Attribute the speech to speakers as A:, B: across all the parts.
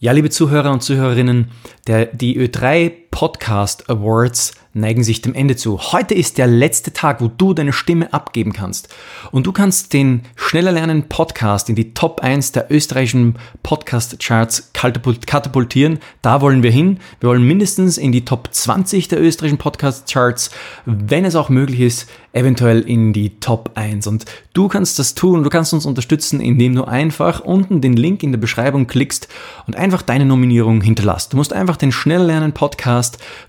A: Ja, liebe Zuhörer und Zuhörerinnen, der, die Ö3 Podcast Awards neigen sich dem Ende zu. Heute ist der letzte Tag, wo du deine Stimme abgeben kannst. Und du kannst den Schneller Lernen Podcast in die Top 1 der österreichischen Podcast Charts katapultieren. Da wollen wir hin. Wir wollen mindestens in die Top 20 der österreichischen Podcast Charts, wenn es auch möglich ist, eventuell in die Top 1. Und du kannst das tun, du kannst uns unterstützen, indem du einfach unten den Link in der Beschreibung klickst und einfach deine Nominierung hinterlässt. Du musst einfach den Schnelllernen Podcast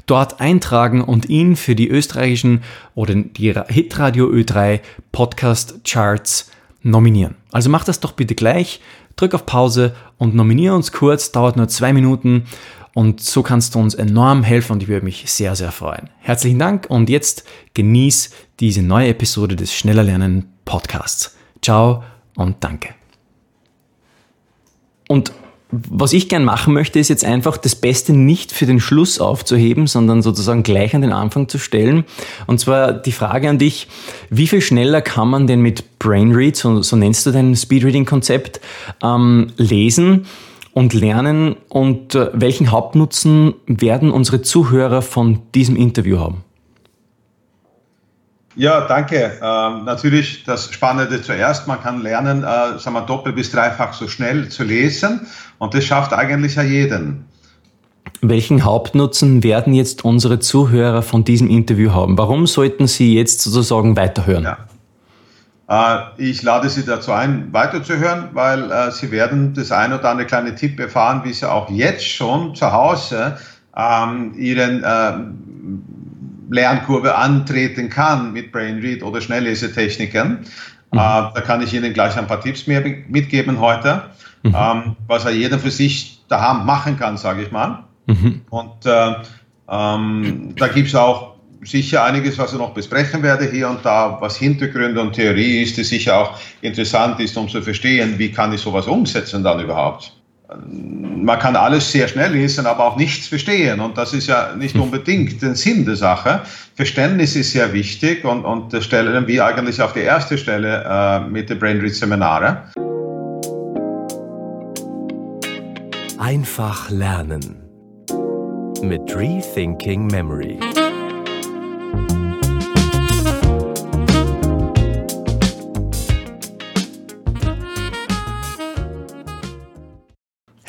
A: dort eintragen und ihn für die österreichischen oder die Hitradio Ö3 Podcast Charts nominieren. Also mach das doch bitte gleich, drück auf Pause und nominiere uns kurz, dauert nur zwei Minuten und so kannst du uns enorm helfen und ich würde mich sehr, sehr freuen. Herzlichen Dank und jetzt genieß diese neue Episode des Schneller Lernen Podcasts. Ciao und danke. Und was ich gern machen möchte, ist jetzt einfach das Beste nicht für den Schluss aufzuheben, sondern sozusagen gleich an den Anfang zu stellen. Und zwar die Frage an dich, wie viel schneller kann man denn mit Brainread, so, so nennst du dein Speedreading-Konzept, ähm, lesen? und lernen und äh, welchen Hauptnutzen werden unsere Zuhörer von diesem Interview haben?
B: Ja, danke. Ähm, natürlich das Spannende zuerst. Man kann lernen, äh, sagen wir, doppelt bis dreifach so schnell zu lesen und das schafft eigentlich ja jeden.
A: Welchen Hauptnutzen werden jetzt unsere Zuhörer von diesem Interview haben? Warum sollten sie jetzt sozusagen weiterhören? Ja.
B: Äh, ich lade Sie dazu ein, weiterzuhören, weil äh, Sie werden das ein oder andere kleine Tipp erfahren, wie Sie auch jetzt schon zu Hause ähm, Ihren äh, Lernkurve antreten kann mit Brainread oder Schnelllesetechniken. Mhm. Äh, da kann ich Ihnen gleich ein paar Tipps mehr mitgeben heute, mhm. ähm, was er jeder für sich daheim machen kann, sage ich mal. Mhm. Und äh, ähm, da gibt es auch sicher einiges, was ich noch besprechen werde hier und da, was Hintergründe und Theorie ist, die sicher auch interessant ist, um zu verstehen, wie kann ich sowas umsetzen dann überhaupt. Man kann alles sehr schnell lesen, aber auch nichts verstehen. Und das ist ja nicht hm. unbedingt der Sinn der Sache. Verständnis ist sehr wichtig und, und das stellen wir eigentlich auf die erste Stelle äh, mit den Brainread Seminare.
C: Einfach lernen mit Rethinking Memory.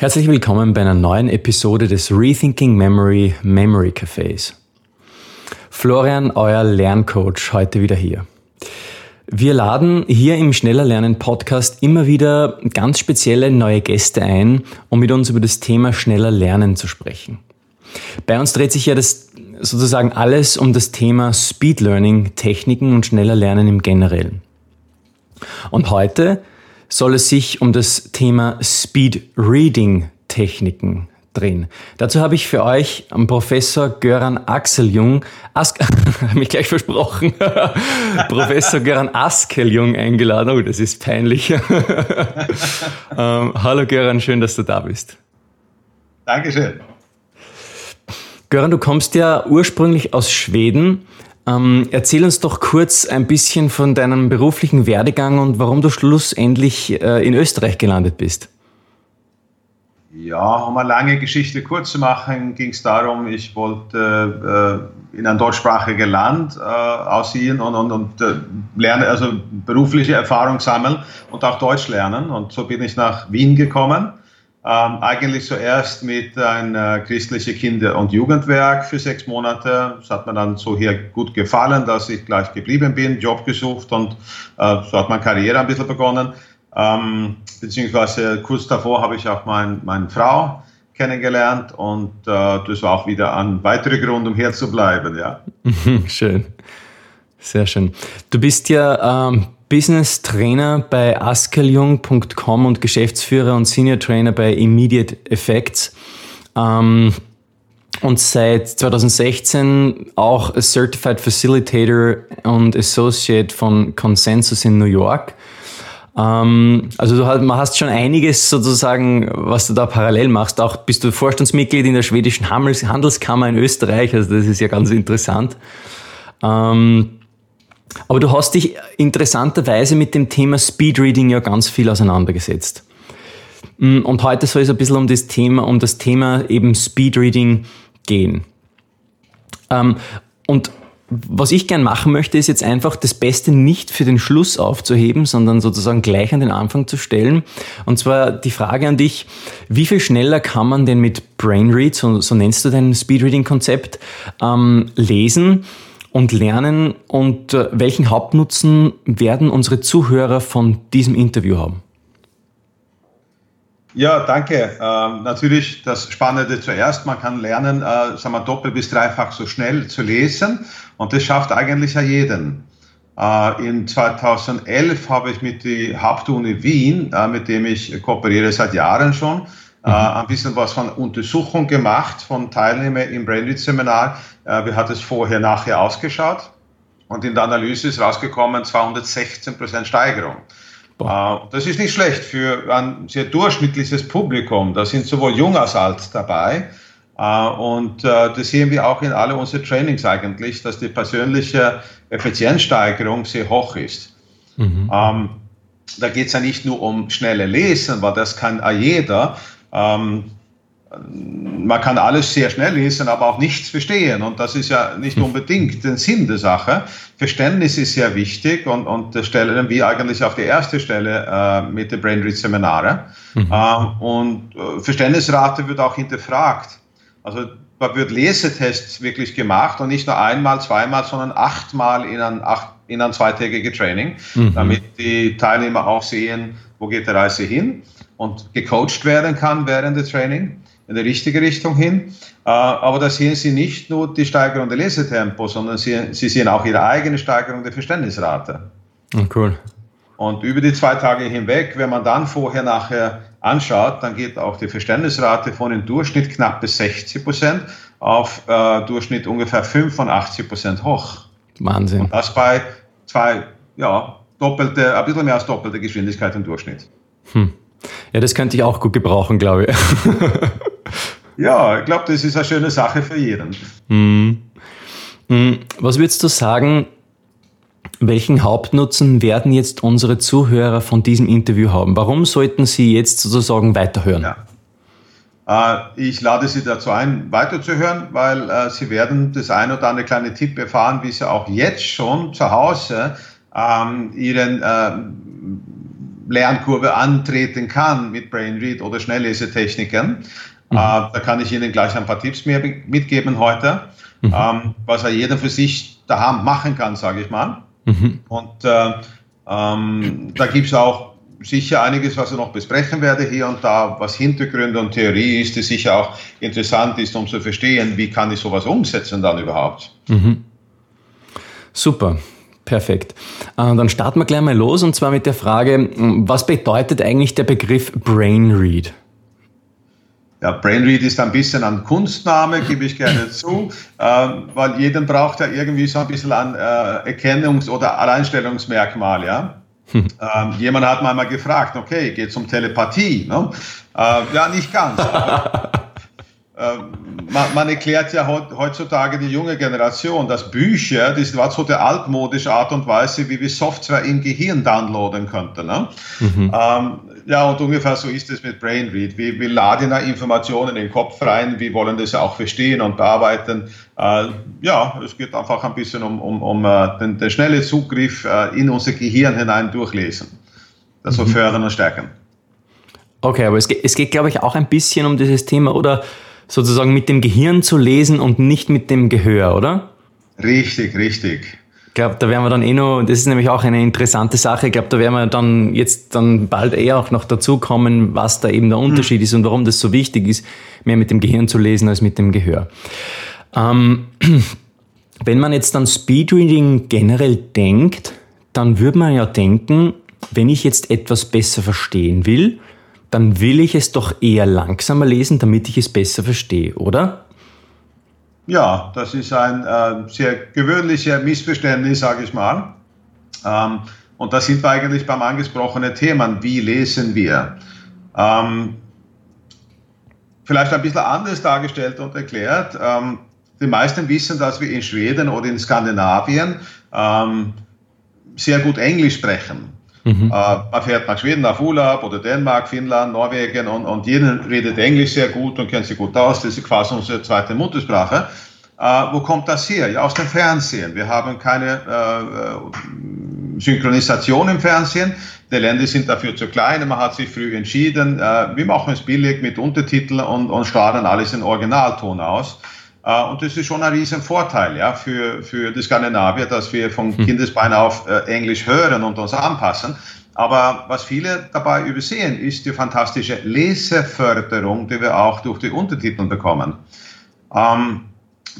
A: Herzlich willkommen bei einer neuen Episode des Rethinking Memory Memory Cafés. Florian, euer Lerncoach, heute wieder hier. Wir laden hier im Schneller Lernen Podcast immer wieder ganz spezielle neue Gäste ein, um mit uns über das Thema schneller Lernen zu sprechen. Bei uns dreht sich ja das sozusagen alles um das Thema Speed Learning, Techniken und schneller Lernen im Generellen. Und heute soll es sich um das Thema Speed Reading Techniken drehen. Dazu habe ich für euch Professor Göran Axeljung, As habe mich gleich versprochen, Professor Göran Askeljung eingeladen. Oh, das ist peinlich. ähm, hallo Göran, schön, dass du da bist.
B: Dankeschön.
A: Göran, du kommst ja ursprünglich aus Schweden ähm, erzähl uns doch kurz ein bisschen von deinem beruflichen Werdegang und warum du schlussendlich äh, in Österreich gelandet bist.
B: Ja, um eine lange Geschichte kurz zu machen, ging es darum, ich wollte äh, in ein deutschsprachiges Land äh, aussehen und, und, und äh, lernen, also berufliche Erfahrung sammeln und auch Deutsch lernen. Und so bin ich nach Wien gekommen ähm, eigentlich zuerst mit einem äh, christlichen Kinder- und Jugendwerk für sechs Monate. Das hat mir dann so hier gut gefallen, dass ich gleich geblieben bin, Job gesucht und äh, so hat meine Karriere ein bisschen begonnen. Ähm, beziehungsweise kurz davor habe ich auch mein, meine Frau kennengelernt und äh, das war auch wieder ein weiterer Grund, um hier zu bleiben. Ja.
A: schön. Sehr schön. Du bist ja ähm, Business Trainer bei askeljung.com und Geschäftsführer und Senior Trainer bei Immediate Effects. Ähm, und seit 2016 auch Certified Facilitator und Associate von Consensus in New York. Ähm, also du hast, man hast schon einiges sozusagen, was du da parallel machst. Auch bist du Vorstandsmitglied in der schwedischen Handelskammer in Österreich. Also das ist ja ganz interessant. Ähm, aber du hast dich interessanterweise mit dem Thema Speedreading ja ganz viel auseinandergesetzt. Mm, und heute soll es ein bisschen um das Thema, um das Thema eben Speedreading gehen. Ähm, und was ich gern machen möchte, ist jetzt einfach das Beste nicht für den Schluss aufzuheben, sondern sozusagen gleich an den Anfang zu stellen. Und zwar die Frage an dich, wie viel schneller kann man denn mit Brainread, so, so nennst du dein Speedreading-Konzept, ähm, lesen und lernen und äh, welchen Hauptnutzen werden unsere Zuhörer von diesem Interview haben?
B: Ja, danke. Ähm, natürlich das Spannende zuerst. Man kann lernen, äh, sagen wir, doppelt bis dreifach so schnell zu lesen. Und das schafft eigentlich ja jeden. Äh, in 2011 habe ich mit der Hauptuni Wien, äh, mit dem ich kooperiere seit Jahren schon, äh, ein bisschen was von Untersuchung gemacht von Teilnehmern im Brainread-Seminar. Äh, wie hat es vorher, nachher ausgeschaut? Und in der Analyse ist rausgekommen 216 Prozent Steigerung. Boah. Das ist nicht schlecht für ein sehr durchschnittliches Publikum. Da sind sowohl jung als alt dabei. Äh, und äh, das sehen wir auch in alle unsere Trainings eigentlich, dass die persönliche Effizienzsteigerung sehr hoch ist. Mhm. Ähm, da geht es ja nicht nur um schnelle Lesen, weil das kann jeder. Ähm, man kann alles sehr schnell lesen, aber auch nichts verstehen. Und das ist ja nicht hm. unbedingt der Sinn der Sache. Verständnis ist sehr wichtig und, und das stellen wir eigentlich auf die erste Stelle äh, mit den Brainread Seminare. Mhm. Äh, und äh, Verständnisrate wird auch hinterfragt. Also da wird Lesetests wirklich gemacht und nicht nur einmal, zweimal, sondern achtmal in ein, acht, in ein zweitägiges Training, mhm. damit die Teilnehmer auch sehen, wo geht die Reise hin und gecoacht werden kann während des Training in die richtige Richtung hin. Äh, aber da sehen Sie nicht nur die Steigerung der Lesetempo, sondern Sie, Sie sehen auch Ihre eigene Steigerung der Verständnisrate.
A: Oh, cool.
B: Und über die zwei Tage hinweg, wenn man dann vorher, nachher anschaut, dann geht auch die Verständnisrate von im Durchschnitt knapp bis 60 Prozent auf äh, Durchschnitt ungefähr 85 Prozent hoch.
A: Wahnsinn.
B: Und das bei zwei, ja, doppelte, ein bisschen mehr als doppelte Geschwindigkeit im Durchschnitt.
A: Hm. Ja, das könnte ich auch gut gebrauchen, glaube ich.
B: Ja, ich glaube, das ist eine schöne Sache für jeden.
A: Mhm. Was würdest du sagen, welchen Hauptnutzen werden jetzt unsere Zuhörer von diesem Interview haben? Warum sollten sie jetzt sozusagen weiterhören? Ja.
B: Äh, ich lade Sie dazu ein, weiterzuhören, weil äh, Sie werden das ein oder andere kleine Tipp erfahren, wie Sie auch jetzt schon zu Hause ähm, Ihren äh, Lernkurve antreten kann mit Brainread oder Schnelllesetechniken. Mhm. Äh, da kann ich Ihnen gleich ein paar Tipps mehr mitgeben heute, mhm. ähm, was er jeder für sich daheim machen kann, sage ich mal. Mhm. Und äh, ähm, da gibt es auch sicher einiges, was ich noch besprechen werde hier und da, was Hintergründe und Theorie ist, die sicher auch interessant ist, um zu verstehen, wie kann ich sowas umsetzen dann überhaupt. Mhm.
A: Super. Perfekt. Äh, dann starten wir gleich mal los und zwar mit der Frage, was bedeutet eigentlich der Begriff Brain Read?
B: Ja, Brainread ist ein bisschen ein Kunstname, gebe ich gerne zu, äh, weil jeden braucht ja irgendwie so ein bisschen ein äh, Erkennungs- oder Alleinstellungsmerkmal, ja. Hm. Ähm, jemand hat mal gefragt, okay, geht es um Telepathie? Ne? Äh, ja, nicht ganz. Ähm, man, man, erklärt ja heutzutage die junge Generation, dass Bücher, das war so der altmodische Art und Weise, wie wir Software im Gehirn downloaden könnten. Ne? Mhm. Ähm, ja, und ungefähr so ist es mit Brainread. Wir, wir laden da Informationen in den Kopf rein, wir wollen das auch verstehen und bearbeiten. Äh, ja, es geht einfach ein bisschen um, um, um uh, den, den schnellen Zugriff uh, in unser Gehirn hinein durchlesen. Das mhm. fördern und stärken.
A: Okay, aber es geht, es geht, glaube ich, auch ein bisschen um dieses Thema, oder? Sozusagen mit dem Gehirn zu lesen und nicht mit dem Gehör, oder?
B: Richtig, richtig.
A: Ich glaube, da werden wir dann eh noch, das ist nämlich auch eine interessante Sache, ich glaube, da werden wir dann jetzt dann bald eher auch noch dazu kommen, was da eben der Unterschied mhm. ist und warum das so wichtig ist, mehr mit dem Gehirn zu lesen als mit dem Gehör. Ähm, wenn man jetzt an Speedreading generell denkt, dann würde man ja denken, wenn ich jetzt etwas besser verstehen will, dann will ich es doch eher langsamer lesen, damit ich es besser verstehe, oder?
B: Ja, das ist ein äh, sehr gewöhnliches Missverständnis, sage ich mal. Ähm, und da sind wir eigentlich beim angesprochenen Thema, wie lesen wir? Ähm, vielleicht ein bisschen anders dargestellt und erklärt. Ähm, die meisten wissen, dass wir in Schweden oder in Skandinavien ähm, sehr gut Englisch sprechen. Mhm. Äh, man fährt nach Schweden auf Urlaub oder Dänemark, Finnland, Norwegen und, und jeder redet Englisch sehr gut und kennt sich gut aus. Das ist quasi unsere zweite Muttersprache. Äh, wo kommt das her? Ja, aus dem Fernsehen. Wir haben keine äh, Synchronisation im Fernsehen. Die Länder sind dafür zu klein. Man hat sich früh entschieden, wir machen es billig mit Untertiteln und, und strahlen alles in Originalton aus. Uh, und das ist schon ein riesen Vorteil ja, für, für die Skandinavier, dass wir von hm. Kindesbein auf äh, Englisch hören und uns anpassen. Aber was viele dabei übersehen, ist die fantastische Leseförderung, die wir auch durch die Untertitel bekommen. Ähm,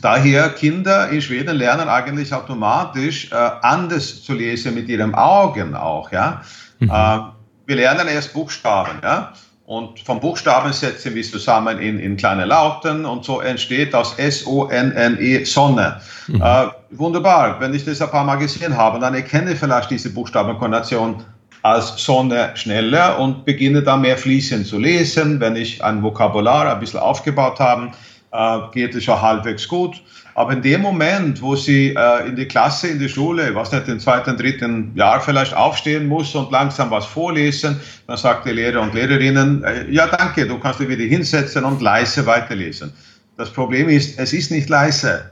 B: daher Kinder in Schweden lernen eigentlich automatisch äh, anders zu lesen mit ihren Augen auch. Ja? Mhm. Äh, wir lernen erst Buchstaben. Ja? Und vom Buchstaben setzen wir zusammen in, in kleine Lauten und so entsteht das S-O-N-N-E, Sonne. Mhm. Äh, wunderbar, wenn ich das ein paar Mal gesehen habe, dann erkenne ich vielleicht diese Buchstabenkombination als Sonne schneller und beginne dann mehr fließend zu lesen. Wenn ich ein Vokabular ein bisschen aufgebaut habe, äh, geht es schon halbwegs gut. Aber in dem Moment, wo sie äh, in die Klasse, in die Schule, was nicht, im zweiten, dritten Jahr vielleicht aufstehen muss und langsam was vorlesen, dann sagt die Lehrer und Lehrerinnen, äh, ja danke, du kannst dich wieder hinsetzen und leise weiterlesen. Das Problem ist, es ist nicht leise.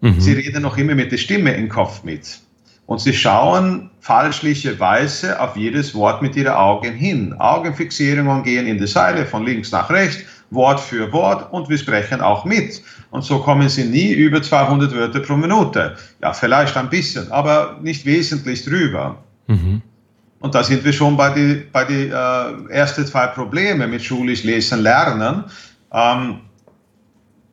B: Mhm. Sie reden noch immer mit der Stimme im Kopf mit. Und sie schauen falschlicherweise auf jedes Wort mit ihren Augen hin. Augenfixierungen gehen in die Seile von links nach rechts Wort für Wort und wir sprechen auch mit. Und so kommen sie nie über 200 Wörter pro Minute. Ja, vielleicht ein bisschen, aber nicht wesentlich drüber. Mhm. Und da sind wir schon bei den bei die, äh, ersten zwei Problemen mit schulisch Lesen, Lernen. Ähm,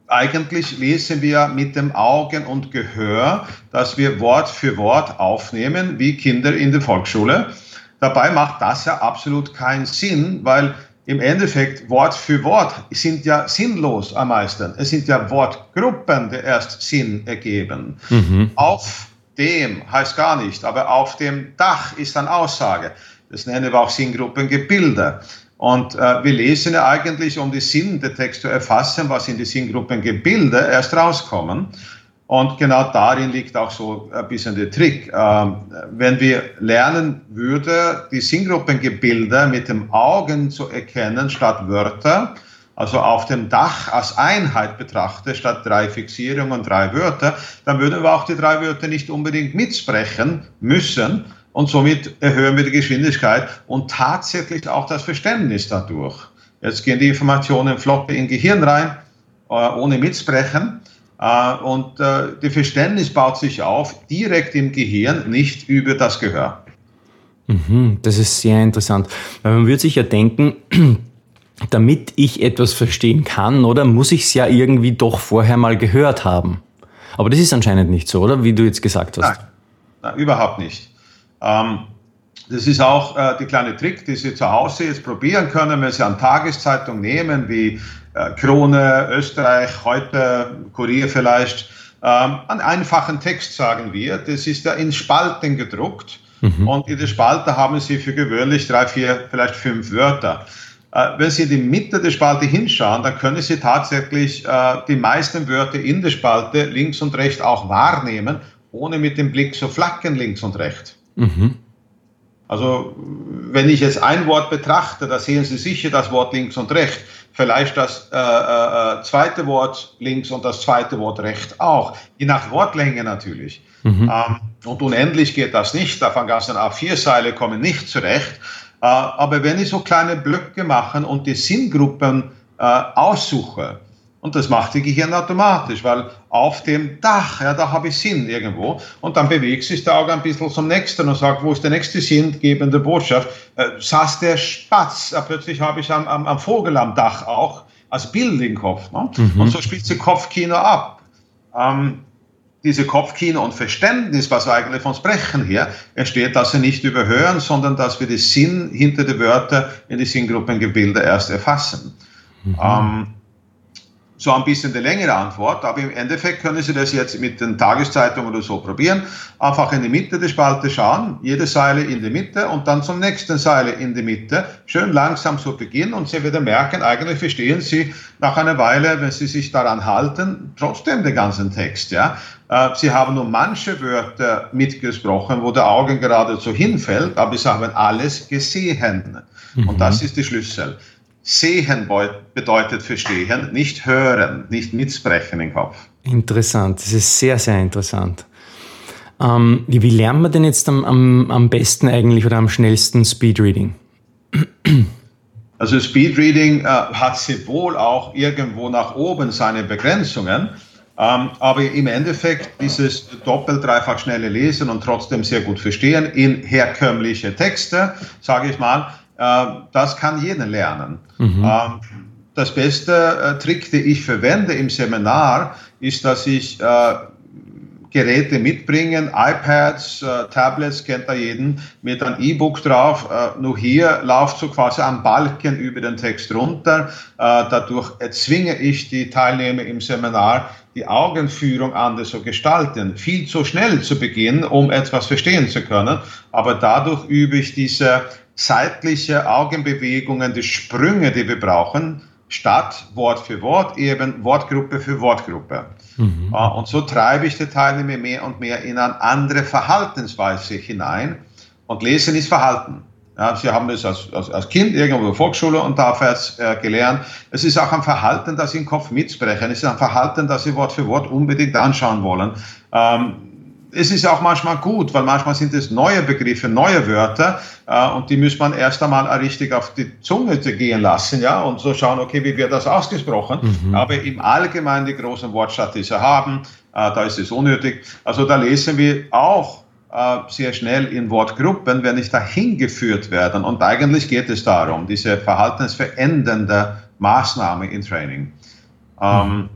B: eigentlich lesen wir mit dem Augen und Gehör, dass wir Wort für Wort aufnehmen, wie Kinder in der Volksschule. Dabei macht das ja absolut keinen Sinn, weil im Endeffekt Wort für Wort sind ja sinnlos am meisten. Es sind ja Wortgruppen, die erst Sinn ergeben. Mhm. Auf dem heißt gar nicht, aber auf dem Dach ist eine Aussage. Das nennen wir auch Sinngruppengebilde. Und äh, wir lesen ja eigentlich, um die Sinn der Text zu erfassen, was in die Sinngruppengebilde erst rauskommen. Und genau darin liegt auch so ein bisschen der Trick. Ähm, wenn wir lernen würde, die Sinngruppengebilde mit dem Augen zu erkennen statt Wörter, also auf dem Dach als Einheit betrachte, statt drei Fixierungen und drei Wörter, dann würden wir auch die drei Wörter nicht unbedingt mitsprechen müssen. Und somit erhöhen wir die Geschwindigkeit und tatsächlich auch das Verständnis dadurch. Jetzt gehen die Informationen flott in Gehirn rein, äh, ohne mitsprechen. Äh, und äh, das Verständnis baut sich auf direkt im Gehirn, nicht über das Gehör.
A: Mhm, das ist sehr interessant. Weil man würde sich ja denken, damit ich etwas verstehen kann, oder muss ich es ja irgendwie doch vorher mal gehört haben. Aber das ist anscheinend nicht so, oder? Wie du jetzt gesagt hast.
B: Nein, nein überhaupt nicht. Ähm, das ist auch äh, die kleine Trick, die Sie zu Hause jetzt probieren können, wenn Sie eine Tageszeitung nehmen, wie äh, Krone, Österreich, heute Kurier vielleicht. Ähm, einen einfachen Text sagen wir, das ist ja in Spalten gedruckt. Mhm. Und in der Spalte haben Sie für gewöhnlich drei, vier, vielleicht fünf Wörter. Äh, wenn Sie in die Mitte der Spalte hinschauen, dann können Sie tatsächlich äh, die meisten Wörter in der Spalte links und rechts auch wahrnehmen, ohne mit dem Blick zu flacken links und rechts. Mhm. Also wenn ich jetzt ein Wort betrachte, da sehen Sie sicher das Wort links und rechts. Vielleicht das äh, äh, zweite Wort links und das zweite Wort rechts auch. Je nach Wortlänge natürlich. Mhm. Ähm, und unendlich geht das nicht. Davon ganzen A4-Seile kommen nicht zurecht. Äh, aber wenn ich so kleine Blöcke mache und die Sinngruppen äh, aussuche, und das macht die Gehirn automatisch, weil auf dem Dach, ja, da habe ich Sinn irgendwo. Und dann bewegt sich der Auge ein bisschen zum nächsten und sagt, wo ist der nächste sinngebende Botschaft? Äh, saß der Spatz, ja, plötzlich habe ich am, am, am, Vogel am Dach auch als Bild im Kopf. Ne? Mhm. Und so spielt sich Kopfkino ab. Ähm, diese Kopfkino und Verständnis, was wir eigentlich von Sprechen her, entsteht, dass wir nicht überhören, sondern dass wir den Sinn hinter den Wörtern in die Sinngruppengebilde erst erfassen. Mhm. Ähm, so ein bisschen die längere Antwort, aber im Endeffekt können Sie das jetzt mit den Tageszeitungen oder so probieren. Einfach in die Mitte der Spalte schauen, jede Seile in die Mitte und dann zum nächsten Seile in die Mitte. Schön langsam zu Beginn und Sie werden merken, eigentlich verstehen Sie nach einer Weile, wenn Sie sich daran halten, trotzdem den ganzen Text. Ja? Äh, Sie haben nur manche Wörter mitgesprochen, wo der Augen geradezu hinfällt, aber Sie haben alles gesehen. Mhm. Und das ist der Schlüssel. Sehen bedeutet verstehen, nicht hören, nicht mitsprechen im Kopf.
A: Interessant, das ist sehr, sehr interessant. Ähm, wie lernt man denn jetzt am, am, am besten eigentlich oder am schnellsten Speedreading?
B: Also Speedreading äh, hat sehr wohl auch irgendwo nach oben seine Begrenzungen, ähm, aber im Endeffekt dieses doppelt, dreifach schnelle Lesen und trotzdem sehr gut verstehen in herkömmliche Texte, sage ich mal, das kann jeder lernen. Mhm. Ähm, das beste äh, Trick, den ich verwende im Seminar, ist, dass ich äh, Geräte mitbringen, iPads, Tablets, kennt da jeden, mit einem E-Book drauf. nur hier läuft so quasi ein Balken über den Text runter. dadurch erzwinge ich die Teilnehmer im Seminar, die Augenführung anders zu gestalten. Viel zu schnell zu beginnen, um etwas verstehen zu können. Aber dadurch übe ich diese seitliche Augenbewegungen, die Sprünge, die wir brauchen, statt Wort für Wort eben Wortgruppe für Wortgruppe. Mhm. Äh, und so treibe ich die Teilnehmer mehr und mehr in eine andere Verhaltensweise hinein. Und Lesen ist Verhalten. Ja, Sie haben das als, als, als Kind irgendwo in der Volksschule und aufwärts äh, gelernt. Es ist auch ein Verhalten, das Sie im Kopf mitsprechen. Es ist ein Verhalten, das Sie Wort für Wort unbedingt anschauen wollen. Ähm, es ist auch manchmal gut, weil manchmal sind es neue Begriffe, neue Wörter äh, und die muss man erst einmal richtig auf die Zunge gehen lassen, ja, und so schauen, okay, wie wird das ausgesprochen. Mhm. Aber im Allgemeinen die großen Wortschatz, die sie haben, äh, da ist es unnötig. Also da lesen wir auch äh, sehr schnell in Wortgruppen, wenn nicht dahin geführt werden. Und eigentlich geht es darum, diese verhaltensverändernde Maßnahme in Training. Ähm, mhm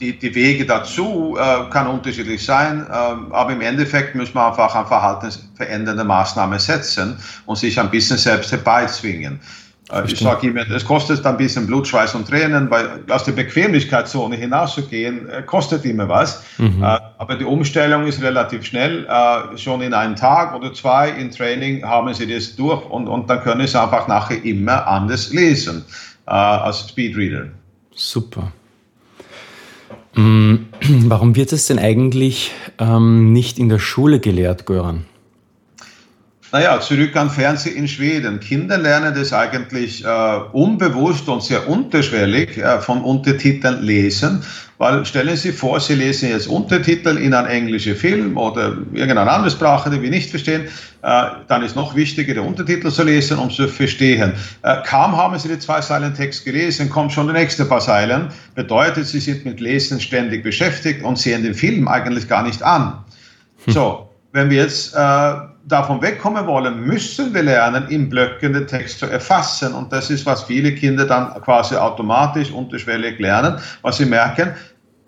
B: die, die Wege dazu äh, kann unterschiedlich sein, äh, aber im Endeffekt muss man einfach eine verhaltensverändernde Maßnahme setzen und sich ein bisschen selbst herbeizwingen. Äh, ich sage immer, es kostet ein bisschen Blut, Schweiß und Tränen, weil aus der Bequemlichkeitszone hinauszugehen, äh, kostet immer was. Mhm. Äh, aber die Umstellung ist relativ schnell. Äh, schon in einem Tag oder zwei im Training haben Sie das durch und, und dann können Sie einfach nachher immer anders lesen als Speedreader.
A: Super. Mm, warum wird es denn eigentlich ähm, nicht in der Schule gelehrt, Göran?
B: Naja, zurück an Fernsehen in Schweden. Kinder lernen das eigentlich äh, unbewusst und sehr unterschwellig äh, von Untertiteln lesen, weil stellen Sie vor, Sie lesen jetzt Untertitel in einen englischen Film oder irgendeine andere Sprache, die wir nicht verstehen, äh, dann ist noch wichtiger, den Untertitel zu lesen, um zu verstehen. Äh, kaum haben Sie die zwei Zeilen Text gelesen, kommt schon die nächste paar Zeilen, bedeutet, Sie sind mit Lesen ständig beschäftigt und sehen den Film eigentlich gar nicht an. So, wenn wir jetzt äh, davon wegkommen wollen, müssen wir lernen, im Blöcken den Text zu erfassen. Und das ist, was viele Kinder dann quasi automatisch unterschwellig lernen, was sie merken,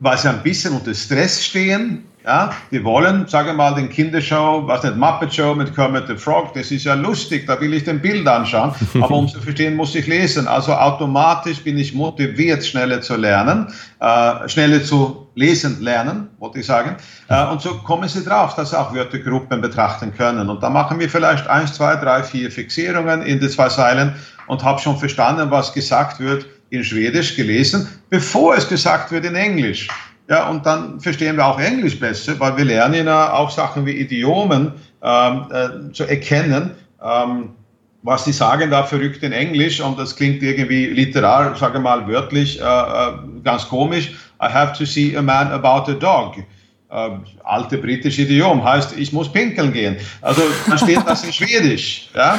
B: weil sie ein bisschen unter Stress stehen, ja, die wollen, sagen wir mal, den Kindershow, was nicht, Muppet Show mit Kermit the Frog, das ist ja lustig, da will ich den Bild anschauen, aber um zu verstehen, muss ich lesen. Also automatisch bin ich motiviert, schneller zu lernen, äh, schneller zu lesen lernen, wollte ich sagen. Äh, und so kommen sie drauf, dass sie auch Wörtergruppen betrachten können. Und da machen wir vielleicht eins, zwei, drei, vier Fixierungen in die zwei Zeilen und habe schon verstanden, was gesagt wird in Schwedisch gelesen, bevor es gesagt wird in Englisch. Ja, und dann verstehen wir auch Englisch besser, weil wir lernen ja auch Sachen wie Idiomen ähm, äh, zu erkennen. Ähm, was die sagen da verrückt in Englisch und das klingt irgendwie literar, sage mal wörtlich, äh, äh, ganz komisch. I have to see a man about a dog. Äh, alte britische Idiom heißt, ich muss pinkeln gehen. Also dann steht das in Schwedisch. Ja?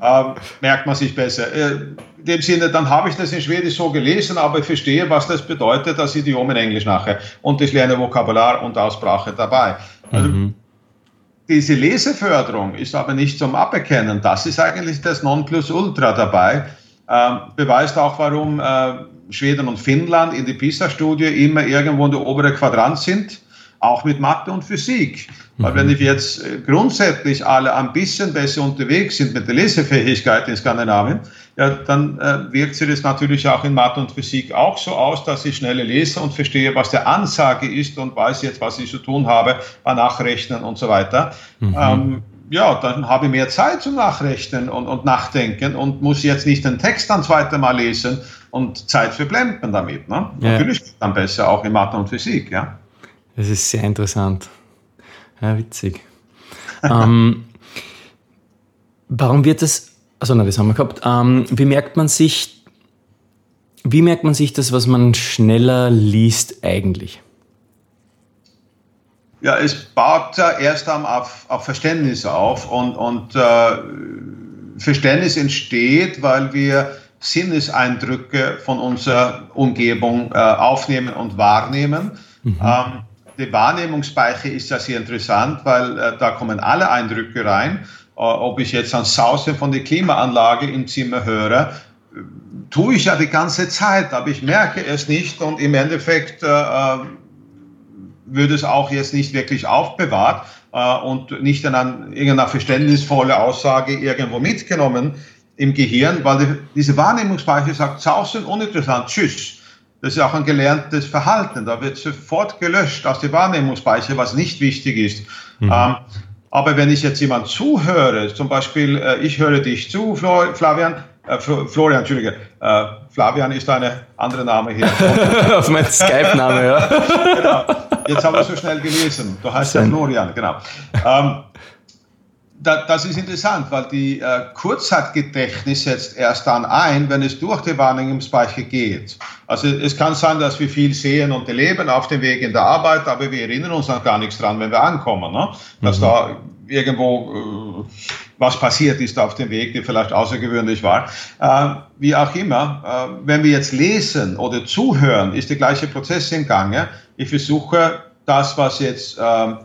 B: Äh, merkt man sich besser. Äh, in dem Sinne, dann habe ich das in Schwedisch so gelesen, aber ich verstehe, was das bedeutet, das Idiom in Englisch nachher. Und ich lerne Vokabular und Aussprache dabei. Also, mhm. Diese Leseförderung ist aber nicht zum Aberkennen. Das ist eigentlich das Nonplusultra dabei. Ähm, beweist auch, warum äh, Schweden und Finnland in die PISA-Studie immer irgendwo in der oberen Quadrant sind auch mit Mathe und Physik. Weil wenn ich jetzt äh, grundsätzlich alle ein bisschen besser unterwegs sind mit der Lesefähigkeit in Skandinavien, ja, dann äh, wirkt sich das natürlich auch in Mathe und Physik auch so aus, dass ich schneller lese und verstehe, was der Ansage ist und weiß jetzt, was ich zu tun habe bei Nachrechnen und so weiter. Mhm. Ähm, ja, dann habe ich mehr Zeit zum Nachrechnen und, und Nachdenken und muss jetzt nicht den Text dann zweite Mal lesen und Zeit verblenden damit. Ne? Ja. Natürlich dann besser auch in Mathe und Physik, ja.
A: Das ist sehr interessant. Ja, witzig. ähm, warum wird das, also na, das haben wir gehabt, ähm, wie merkt man sich, wie merkt man sich das, was man schneller liest eigentlich?
B: Ja, es baut erst auf, auf Verständnis auf und, und äh, Verständnis entsteht, weil wir Sinneseindrücke von unserer Umgebung äh, aufnehmen und wahrnehmen. Mhm. Ähm, die Wahrnehmungsspeicher ist ja sehr interessant, weil äh, da kommen alle Eindrücke rein. Äh, ob ich jetzt ein Sausen von der Klimaanlage im Zimmer höre, tue ich ja die ganze Zeit, aber ich merke es nicht und im Endeffekt äh, äh würde es auch jetzt nicht wirklich aufbewahrt äh, und nicht in an irgendeiner verständnisvolle Aussage irgendwo mitgenommen im Gehirn, weil die, diese Wahrnehmungsspeicher sagt, sausen uninteressant, tschüss. Das ist auch ein gelerntes Verhalten. Da wird sofort gelöscht aus der Wahrnehmungsspeicher, was nicht wichtig ist. Mhm. Ähm, aber wenn ich jetzt jemand zuhöre, zum Beispiel, äh, ich höre dich zu, Flavian, äh, Florian, Entschuldige, äh, Flavian ist eine andere Name hier.
A: Auf mein Skype-Name, ja.
B: genau. Jetzt haben wir so schnell gelesen. Du heißt ja Florian, genau. Ähm, da, das ist interessant, weil die äh, Kurzzeitgedächtnis setzt erst dann ein, wenn es durch die Wahrnehmungsspeicher geht. Also es kann sein, dass wir viel sehen und erleben auf dem Weg in der Arbeit, aber wir erinnern uns an gar nichts dran, wenn wir ankommen. Ne? Dass mhm. da irgendwo äh, was passiert ist auf dem Weg, der vielleicht außergewöhnlich war. Äh, wie auch immer, äh, wenn wir jetzt lesen oder zuhören, ist der gleiche Prozess im Gange. Ich versuche das, was jetzt ähm,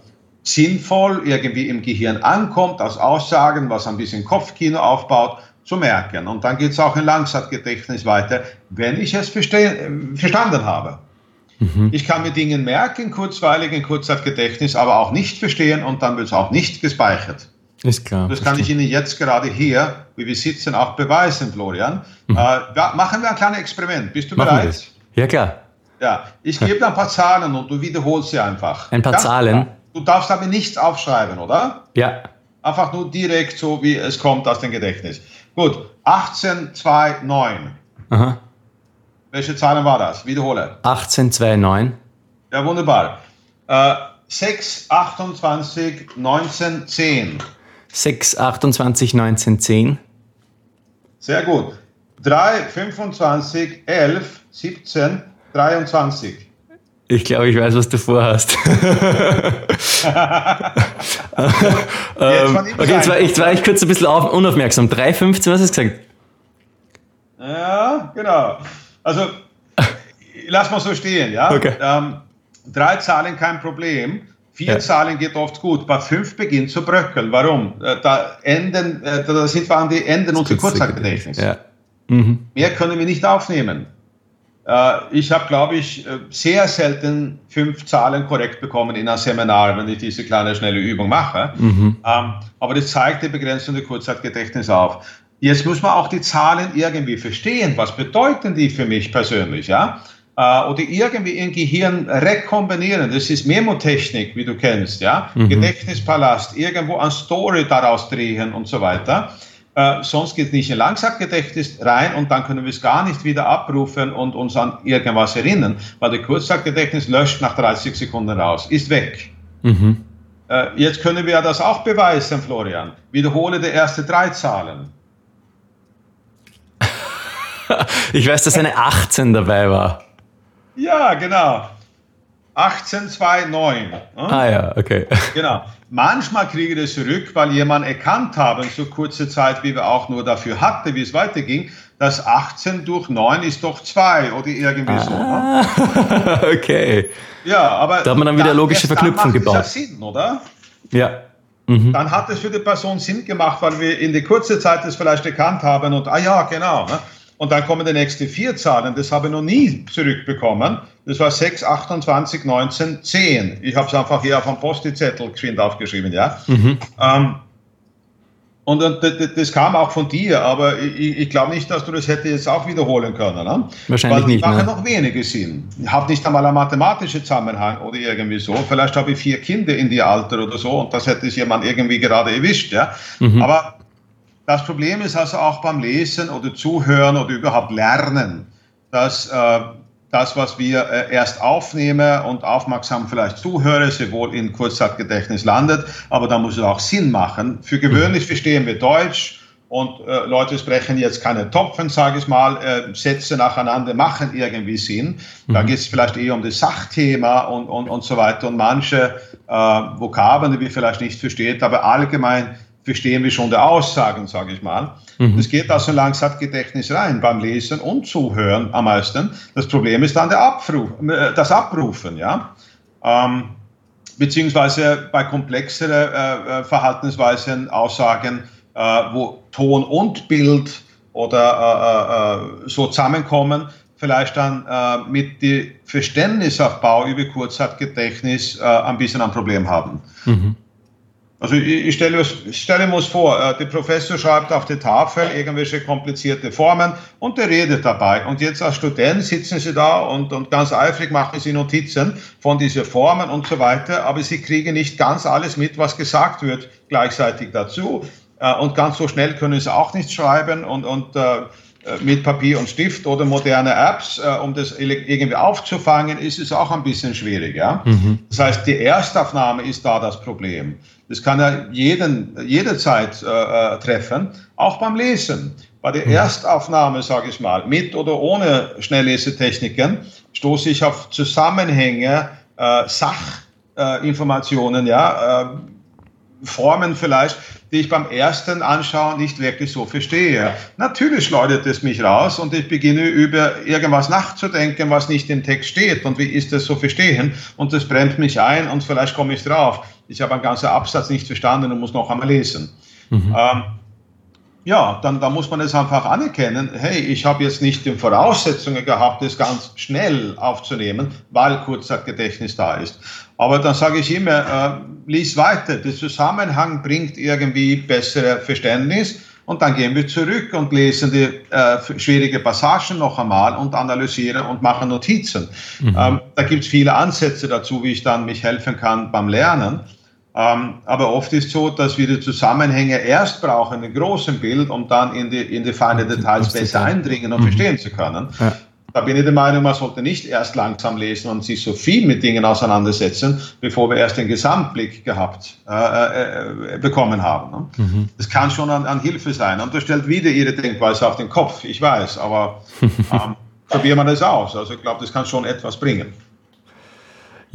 B: sinnvoll irgendwie im Gehirn ankommt, als Aussagen, was ein bisschen Kopfkino aufbaut, zu merken. Und dann geht es auch in Langzeitgedächtnis weiter, wenn ich es verstanden habe. Mhm. Ich kann mir Dinge merken, kurzweilig in Kurzzeitgedächtnis, aber auch nicht verstehen und dann wird es auch nicht gespeichert.
A: Ist klar.
B: Das kann ich Ihnen jetzt gerade hier, wie wir sitzen, auch beweisen, Florian. Mhm. Äh, machen wir ein kleines Experiment. Bist du
A: machen bereit? Ja, klar.
B: Ja, ich gebe dir ein paar Zahlen und du wiederholst sie einfach.
A: Ein paar Ganz Zahlen? Klar.
B: Du darfst aber nichts aufschreiben, oder?
A: Ja.
B: Einfach nur direkt so, wie es kommt aus dem Gedächtnis. Gut, 1829. Aha. Welche Zahlen war das? Wiederhole.
A: 1829.
B: Ja, wunderbar. Äh, 6, 28, 19, 10.
A: 6, 28, 19, 10.
B: Sehr gut. 3, 25, 11, 17, 23.
A: Ich glaube, ich weiß, was du vorhast. ähm, okay, jetzt war, ich war ich kurz ein bisschen auf, unaufmerksam. 3,15, was hast du gesagt?
B: Ja, genau. Also, lass mal so stehen, ja? Okay. Ähm, drei Zahlen kein Problem. Vier ja. Zahlen geht oft gut. Bei fünf beginnt zu bröckeln. Warum? Äh, da, enden, äh, da sind wir an die Enden unserer Kurzzeitgedächtnis. Ja. Mhm. Mehr können wir nicht aufnehmen. Äh, ich habe, glaube ich, äh, sehr selten fünf Zahlen korrekt bekommen in einem Seminar, wenn ich diese kleine, schnelle Übung mache. Mhm. Ähm, aber das zeigt die Begrenzung der Kurzzeitgedächtnis auf. Jetzt muss man auch die Zahlen irgendwie verstehen. Was bedeuten die für mich persönlich? Ja? Äh, oder irgendwie im Gehirn rekombinieren. Das ist Memotechnik, wie du kennst. Ja? Mhm. Gedächtnispalast, irgendwo eine Story daraus drehen und so weiter. Äh, sonst geht es nicht in Langzeitgedächtnis rein und dann können wir es gar nicht wieder abrufen und uns an irgendwas erinnern, weil der Kurzzeitgedächtnis löscht nach 30 Sekunden raus, ist weg. Mhm. Äh, jetzt können wir das auch beweisen, Florian. Wiederhole die ersten drei Zahlen.
A: ich weiß, dass eine 18 dabei war.
B: Ja, genau. 1829. Ne?
A: Ah ja, okay.
B: Genau. Manchmal kriege ich das zurück, weil jemand erkannt haben, so kurze Zeit, wie wir auch nur dafür hatten, wie es weiterging, dass 18 durch 9 ist doch 2 oder irgendwie ah, so.
A: Ne? Okay.
B: Ja, aber
A: da hat man dann wieder dann, logische Verknüpfung
B: dann
A: gebaut.
B: Das Sinn, oder?
A: Ja.
B: Mhm. Dann hat es für die Person Sinn gemacht, weil wir in der kurzen Zeit das vielleicht erkannt haben und, ah ja, genau. Ne? Und dann kommen die nächsten vier Zahlen, das habe ich noch nie zurückbekommen. Das war 6, 28, 19, 10. Ich habe es einfach hier auf einem Post-it-Zettel geschwind aufgeschrieben, ja. Mhm. Ähm, und, und das kam auch von dir, aber ich, ich glaube nicht, dass du das hätte jetzt auch wiederholen können. Ne?
A: Wahrscheinlich Weil nicht.
B: Macht ne? noch wenige Sinn. Ich habe nicht einmal einen mathematischen Zusammenhang oder irgendwie so. Vielleicht habe ich vier Kinder in die Alter oder so und das hätte es jemand irgendwie gerade erwischt. Ja? Mhm. Aber das Problem ist also auch beim Lesen oder Zuhören oder überhaupt Lernen, dass äh, das, was wir äh, erst aufnehmen und aufmerksam vielleicht zuhören, sowohl in Kurzzeitgedächtnis landet, aber da muss es auch Sinn machen. Für gewöhnlich verstehen wir Deutsch und äh, Leute sprechen jetzt keine Topfen, sage ich mal, äh, Sätze nacheinander machen irgendwie Sinn. Da mhm. geht es vielleicht eher um das Sachthema und, und, und so weiter und manche äh, Vokabeln, die wir vielleicht nicht verstehen, aber allgemein verstehen wir schon die Aussagen, sage ich mal. Mhm. Das geht also langsam Gedächtnis rein beim Lesen und Zuhören am meisten. Das Problem ist dann der Abruf, äh, das Abrufen, ja. Ähm, beziehungsweise bei komplexeren äh, äh, Verhaltensweisen, Aussagen, äh, wo Ton und Bild oder äh, äh, so zusammenkommen, vielleicht dann mit dem Verständnisaufbau über Kurzzeitgedächtnis ein bisschen ein Problem haben. Mhm. Also ich, stelle, stelle mir vor, äh, der Professor schreibt auf die Tafel irgendwelche komplizierte Formen und der redet dabei. Und jetzt als Student sitzen Sie da und, und ganz eifrig machen Sie Notizen von diesen Formen und so weiter, aber Sie kriegen nicht ganz alles mit, was gesagt wird, gleichzeitig dazu. Äh, und ganz so schnell können Sie auch nicht schreiben und, und äh, mit Papier und Stift oder moderne Apps, äh, um das irgendwie aufzufangen, ist es auch ein bisschen schwierig. Ja? Mhm. Das heißt, die Erstaufnahme ist da das Problem. Das kann er jeden, jederzeit äh, äh, treffen, auch beim Lesen. Bei der mhm. Erstaufnahme, sage ich mal, mit oder ohne Schnelllesetechniken, stoße ich auf Zusammenhänge, äh, Sachinformationen, ja, äh, Formen vielleicht, die ich beim ersten Anschauen nicht wirklich so verstehe. Natürlich schleudert es mich raus und ich beginne über irgendwas nachzudenken, was nicht im Text steht und wie ist das so verstehen und das bremst mich ein und vielleicht komme ich drauf. Ich habe einen ganzen Absatz nicht verstanden und muss noch einmal lesen. Mhm. Ähm, ja, dann, dann muss man es einfach anerkennen, hey, ich habe jetzt nicht die Voraussetzungen gehabt, das ganz schnell aufzunehmen, weil Kurzzeitgedächtnis da ist. Aber dann sage ich immer, äh, lies weiter, der Zusammenhang bringt irgendwie bessere Verständnis und dann gehen wir zurück und lesen die äh, schwierige Passagen noch einmal und analysieren und machen Notizen. Mhm. Ähm, da gibt es viele Ansätze dazu, wie ich dann mich helfen kann beim Lernen. Ähm, aber oft ist es so, dass wir die Zusammenhänge erst brauchen, in großem Bild, um dann in die, in die feinen Details besser eindringen und mhm. verstehen zu können. Ja. Da bin ich der Meinung, man sollte nicht erst langsam lesen und sich so viel mit Dingen auseinandersetzen, bevor wir erst den Gesamtblick gehabt äh, äh, bekommen haben. Ne? Mhm. Das kann schon an, an, Hilfe sein. Und das stellt wieder Ihre Denkweise auf den Kopf, ich weiß, aber ähm, probieren wir das aus. Also ich glaube, das kann schon etwas bringen.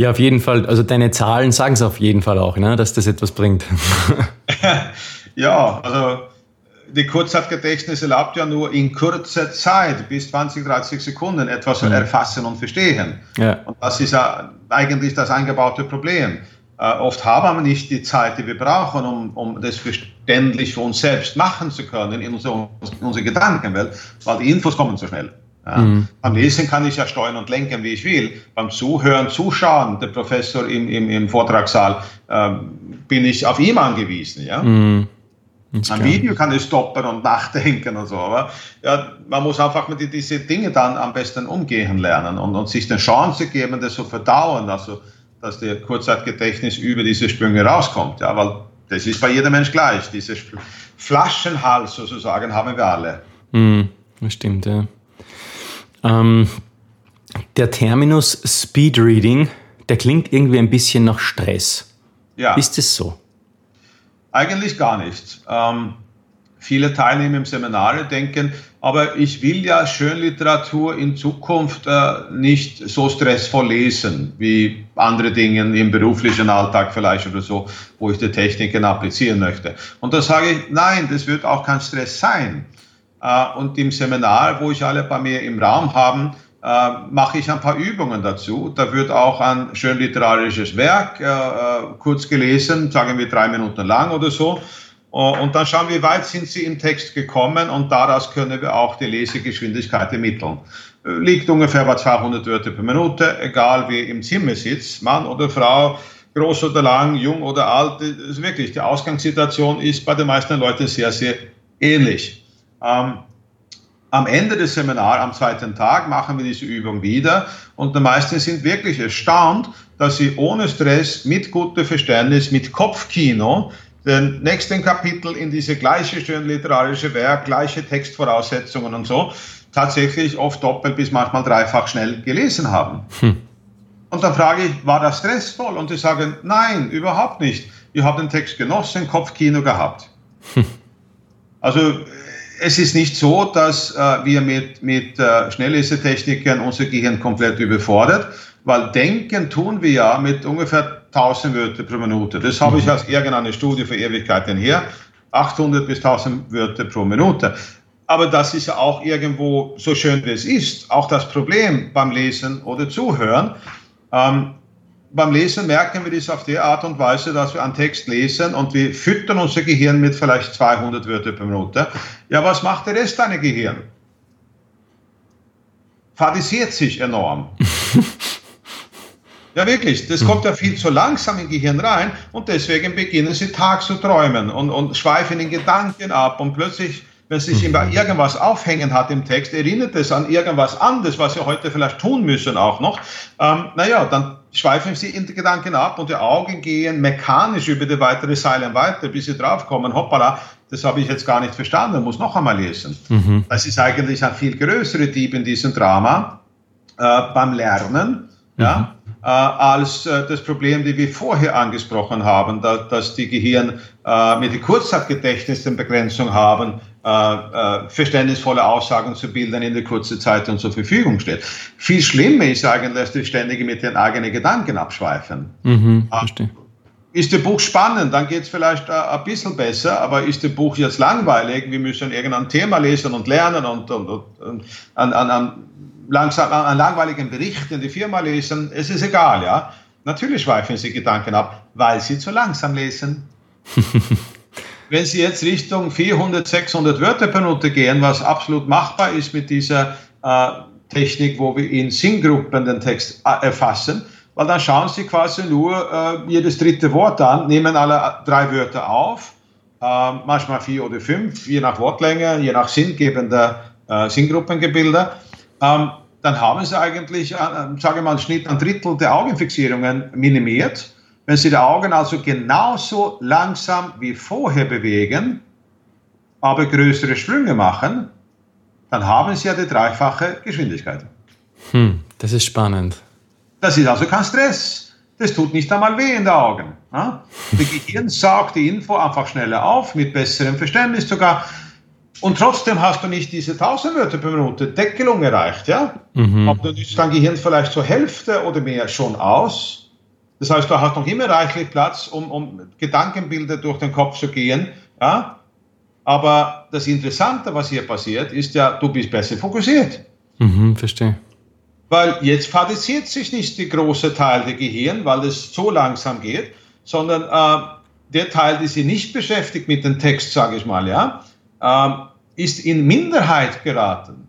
A: Ja, auf jeden Fall. Also deine Zahlen sagen es auf jeden Fall auch, ne, dass das etwas bringt.
B: ja, also die Kurzzeitgedächtnis erlaubt ja nur in kurzer Zeit, bis 20, 30 Sekunden, etwas zu mhm. erfassen und verstehen. Ja. Und das ist ja eigentlich das eingebaute Problem. Äh, oft haben wir nicht die Zeit, die wir brauchen, um, um das verständlich für uns selbst machen zu können in unserer, in unserer Gedankenwelt, weil die Infos kommen zu schnell. Ja. Mhm. Beim Lesen kann ich ja steuern und lenken, wie ich will. Beim Zuhören, Zuschauen, der Professor im, im, im Vortragssaal, äh, bin ich auf ihm angewiesen. Ja? Mhm. Ein Video kann ich stoppen und nachdenken und so, aber ja, man muss einfach mit diese Dinge dann am besten umgehen lernen und, und sich eine Chance geben, das zu verdauen, also dass der Kurzzeitgedächtnis über diese Sprünge rauskommt, ja, weil das ist bei jedem Mensch gleich. Diese Flaschenhals sozusagen haben wir alle.
A: Mm, das stimmt, ja. Ähm, der Terminus Speed Reading, der klingt irgendwie ein bisschen nach Stress. Ja. Ist es so?
B: Eigentlich gar nicht. Ähm, viele Teilnehmer im Seminar denken, aber ich will ja Schönliteratur in Zukunft äh, nicht so stressvoll lesen wie andere Dinge im beruflichen Alltag vielleicht oder so, wo ich die Techniken applizieren möchte. Und da sage ich, nein, das wird auch kein Stress sein. Äh, und im Seminar, wo ich alle bei mir im Raum haben, äh, mache ich ein paar Übungen dazu. Da wird auch ein schön literarisches Werk äh, kurz gelesen, sagen wir drei Minuten lang oder so. Und dann schauen wir, wie weit sind Sie im Text gekommen und daraus können wir auch die Lesegeschwindigkeit ermitteln. Liegt ungefähr bei 200 Wörter per Minute, egal wie im Zimmer sitzt, Mann oder Frau, groß oder lang, jung oder alt. Wirklich, die Ausgangssituation ist bei den meisten Leuten sehr, sehr ähnlich. Ähm, am Ende des Seminars, am zweiten Tag, machen wir diese Übung wieder und die meisten sind wirklich erstaunt, dass sie ohne Stress, mit gutem Verständnis, mit Kopfkino den nächsten Kapitel in diese gleiche schön literarische Werk, gleiche Textvoraussetzungen und so, tatsächlich oft doppelt bis manchmal dreifach schnell gelesen haben. Hm. Und dann frage ich, war das stressvoll? Und die sagen, nein, überhaupt nicht. Ich habe den Text genossen, Kopfkino gehabt. Hm. Also es ist nicht so, dass äh, wir mit, mit äh, Schnelllesetechniken unser Gehirn komplett überfordert, weil denken tun wir ja mit ungefähr 1000 Wörter pro Minute. Das habe ich mhm. aus irgendeiner Studie für Ewigkeiten her. 800 bis 1000 Wörter pro Minute. Aber das ist ja auch irgendwo so schön wie es ist, auch das Problem beim Lesen oder Zuhören. Ähm, beim Lesen merken wir das auf die Art und Weise, dass wir einen Text lesen und wir füttern unser Gehirn mit vielleicht 200 Wörter pro Minute. Ja, was macht der Rest deiner Gehirn? Fadisiert sich enorm. ja, wirklich. Das kommt ja viel zu langsam im Gehirn rein und deswegen beginnen sie tags zu träumen und, und schweifen in Gedanken ab und plötzlich wenn sich immer mhm. irgendwas aufhängen hat im Text, erinnert es an irgendwas anderes, was Sie heute vielleicht tun müssen auch noch. Ähm, naja, dann schweifen Sie in die Gedanken ab und die Augen gehen mechanisch über die weitere Zeilen weiter, bis Sie draufkommen, hoppala, das habe ich jetzt gar nicht verstanden, muss noch einmal lesen. Mhm. Das ist eigentlich ein viel größerer Dieb in diesem Drama äh, beim Lernen. Mhm. Ja, äh, als äh, das Problem, das wir vorher angesprochen haben, da, dass die Gehirn äh, mit der Kurzzeitgedächtnis eine Begrenzung haben, äh, äh, verständnisvolle Aussagen zu bilden in der kurzen Zeit und zur Verfügung steht. Viel schlimmer ist eigentlich, dass die ständig mit den eigenen Gedanken abschweifen. Mhm, ah, verstehe. Ist das Buch spannend, dann geht es vielleicht äh, ein bisschen besser, aber ist das Buch jetzt langweilig, wir müssen irgendein Thema lesen und lernen und, und, und, und an, an, an, langsam, an langweiligen Bericht in die Firma lesen, es ist egal, ja. Natürlich schweifen sie Gedanken ab, weil sie zu langsam lesen. wenn Sie jetzt Richtung 400, 600 Wörter per Minute gehen, was absolut machbar ist mit dieser äh, Technik, wo wir in Sinngruppen den Text äh, erfassen, weil dann schauen Sie quasi nur äh, jedes dritte Wort an, nehmen alle drei Wörter auf, äh, manchmal vier oder fünf, je nach Wortlänge, je nach sinngebender äh, Sinngruppengebilde. Ähm, dann haben Sie eigentlich, äh, sage ich mal, einen Schnitt ein Drittel der Augenfixierungen minimiert wenn Sie die Augen also genauso langsam wie vorher bewegen, aber größere Sprünge machen, dann haben Sie ja die dreifache Geschwindigkeit.
A: Hm, das ist spannend.
B: Das ist also kein Stress. Das tut nicht einmal weh in den Augen. Ja? Das Gehirn saugt die Info einfach schneller auf, mit besserem Verständnis sogar. Und trotzdem hast du nicht diese 1000 Wörter per Minute Deckelung erreicht. Ja? Mhm. Aber dann ist dein Gehirn vielleicht zur Hälfte oder mehr schon aus. Das heißt, du hast noch immer reichlich Platz, um, um Gedankenbilder durch den Kopf zu gehen. Ja? Aber das Interessante, was hier passiert, ist ja, du bist besser fokussiert.
A: Mhm, verstehe.
B: Weil jetzt fadisiert sich nicht die große Teil der Gehirn, weil es so langsam geht, sondern äh, der Teil, der sich nicht beschäftigt mit dem Text, sage ich mal, ja, äh, ist in Minderheit geraten.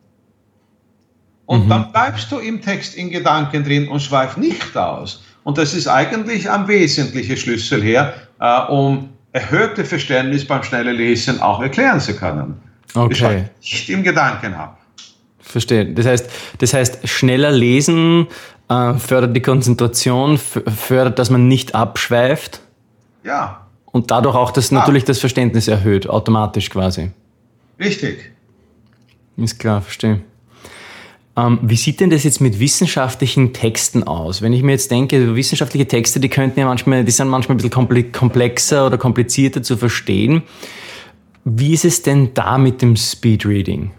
B: Und mhm. dann bleibst du im Text in Gedanken drin und schweif nicht aus. Und das ist eigentlich ein wesentlicher Schlüssel her, äh, um erhöhte Verständnis beim schnellen Lesen auch erklären zu können.
A: Okay.
B: Nicht im Gedanken habe.
A: Verstehe. Das heißt, das heißt schneller lesen äh, fördert die Konzentration, fördert, dass man nicht abschweift.
B: Ja.
A: Und dadurch auch das, natürlich das Verständnis erhöht, automatisch quasi.
B: Richtig.
A: Ist klar, verstehe. Ähm, wie sieht denn das jetzt mit wissenschaftlichen Texten aus? Wenn ich mir jetzt denke, wissenschaftliche Texte, die könnten ja manchmal, die sind manchmal ein bisschen komplexer oder komplizierter zu verstehen. Wie ist es denn da mit dem Speedreading?